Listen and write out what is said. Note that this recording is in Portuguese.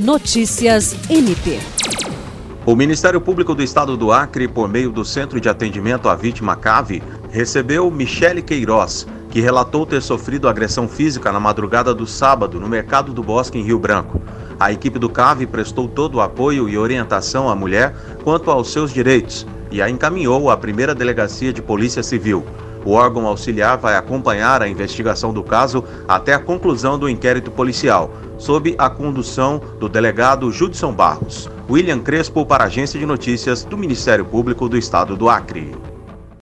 Notícias MP. O Ministério Público do Estado do Acre, por meio do Centro de Atendimento à Vítima CAVE, recebeu Michele Queiroz, que relatou ter sofrido agressão física na madrugada do sábado no Mercado do Bosque, em Rio Branco. A equipe do CAVE prestou todo o apoio e orientação à mulher quanto aos seus direitos e a encaminhou à primeira delegacia de Polícia Civil. O órgão auxiliar vai acompanhar a investigação do caso até a conclusão do inquérito policial, sob a condução do delegado Judson Barros. William Crespo para a Agência de Notícias do Ministério Público do Estado do Acre.